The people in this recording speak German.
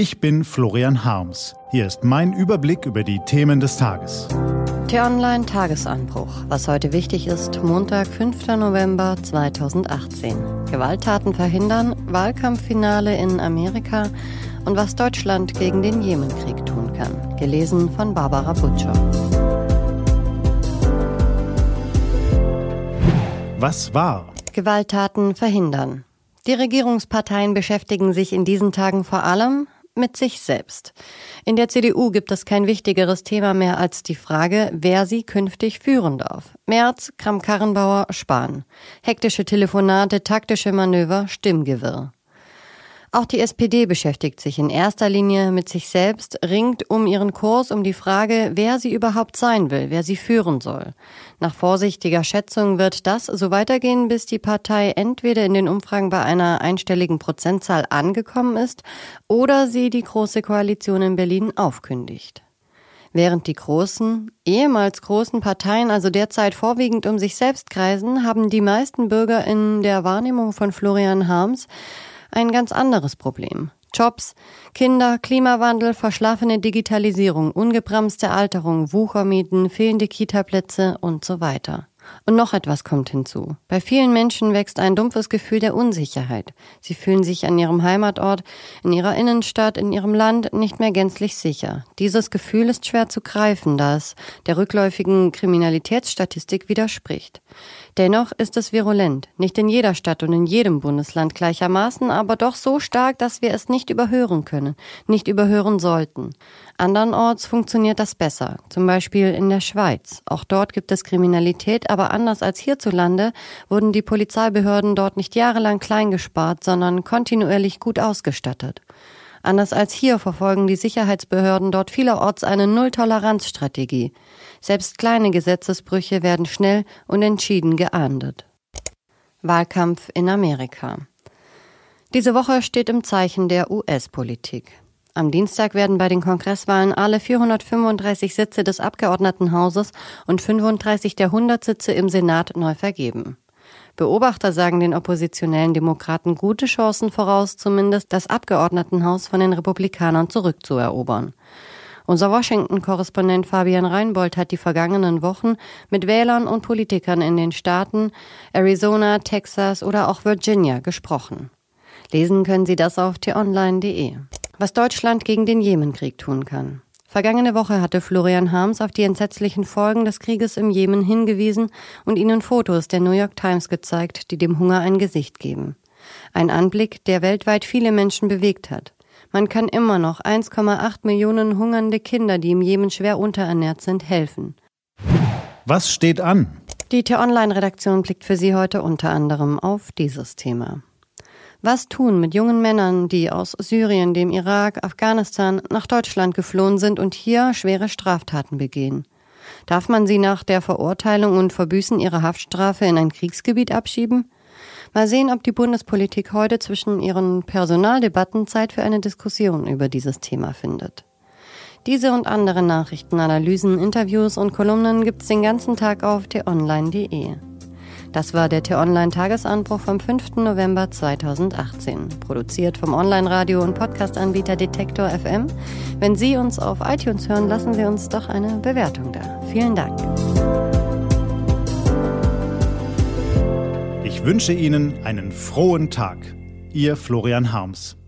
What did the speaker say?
Ich bin Florian Harms. Hier ist mein Überblick über die Themen des Tages. T-Online Tagesanbruch. Was heute wichtig ist, Montag, 5. November 2018. Gewalttaten verhindern, Wahlkampffinale in Amerika und was Deutschland gegen den Jemenkrieg tun kann. Gelesen von Barbara Butcher. Was war? Gewalttaten verhindern. Die Regierungsparteien beschäftigen sich in diesen Tagen vor allem mit sich selbst. In der CDU gibt es kein wichtigeres Thema mehr als die Frage, wer sie künftig führen darf. Merz, Kram-Karrenbauer, Spahn. Hektische Telefonate, taktische Manöver, Stimmgewirr. Auch die SPD beschäftigt sich in erster Linie mit sich selbst, ringt um ihren Kurs um die Frage, wer sie überhaupt sein will, wer sie führen soll. Nach vorsichtiger Schätzung wird das so weitergehen, bis die Partei entweder in den Umfragen bei einer einstelligen Prozentzahl angekommen ist oder sie die Große Koalition in Berlin aufkündigt. Während die großen, ehemals großen Parteien also derzeit vorwiegend um sich selbst kreisen, haben die meisten Bürger in der Wahrnehmung von Florian Harms ein ganz anderes Problem. Jobs, Kinder, Klimawandel, verschlafene Digitalisierung, ungebremste Alterung, Wuchermieten, fehlende Kitaplätze und so weiter. Und noch etwas kommt hinzu. Bei vielen Menschen wächst ein dumpfes Gefühl der Unsicherheit. Sie fühlen sich an ihrem Heimatort, in ihrer Innenstadt, in ihrem Land nicht mehr gänzlich sicher. Dieses Gefühl ist schwer zu greifen, da es der rückläufigen Kriminalitätsstatistik widerspricht. Dennoch ist es virulent, nicht in jeder Stadt und in jedem Bundesland gleichermaßen, aber doch so stark, dass wir es nicht überhören können, nicht überhören sollten. Andernorts funktioniert das besser, zum Beispiel in der Schweiz. Auch dort gibt es Kriminalität, aber anders als hierzulande wurden die Polizeibehörden dort nicht jahrelang klein gespart, sondern kontinuierlich gut ausgestattet. Anders als hier verfolgen die Sicherheitsbehörden dort vielerorts eine Null-Toleranz-Strategie. Selbst kleine Gesetzesbrüche werden schnell und entschieden geahndet. Wahlkampf in Amerika. Diese Woche steht im Zeichen der US-Politik. Am Dienstag werden bei den Kongresswahlen alle 435 Sitze des Abgeordnetenhauses und 35 der 100 Sitze im Senat neu vergeben. Beobachter sagen den oppositionellen Demokraten gute Chancen voraus, zumindest das Abgeordnetenhaus von den Republikanern zurückzuerobern. Unser Washington-Korrespondent Fabian Reinbold hat die vergangenen Wochen mit Wählern und Politikern in den Staaten Arizona, Texas oder auch Virginia gesprochen. Lesen können Sie das auf t-online.de. Was Deutschland gegen den Jemenkrieg tun kann. Vergangene Woche hatte Florian Harms auf die entsetzlichen Folgen des Krieges im Jemen hingewiesen und ihnen Fotos der New York Times gezeigt, die dem Hunger ein Gesicht geben. Ein Anblick, der weltweit viele Menschen bewegt hat. Man kann immer noch 1,8 Millionen hungernde Kinder, die im Jemen schwer unterernährt sind, helfen. Was steht an? Die T-Online-Redaktion blickt für Sie heute unter anderem auf dieses Thema. Was tun mit jungen Männern, die aus Syrien, dem Irak, Afghanistan nach Deutschland geflohen sind und hier schwere Straftaten begehen? Darf man sie nach der Verurteilung und Verbüßen ihrer Haftstrafe in ein Kriegsgebiet abschieben? Mal sehen, ob die Bundespolitik heute zwischen ihren Personaldebatten Zeit für eine Diskussion über dieses Thema findet. Diese und andere Nachrichten, Analysen, Interviews und Kolumnen gibt's den ganzen Tag auf t-online.de. Das war der T-Online-Tagesanbruch vom 5. November 2018. Produziert vom Online-Radio- und Podcast-Anbieter Detektor FM. Wenn Sie uns auf iTunes hören, lassen Sie uns doch eine Bewertung da. Vielen Dank. Ich wünsche Ihnen einen frohen Tag. Ihr Florian Harms.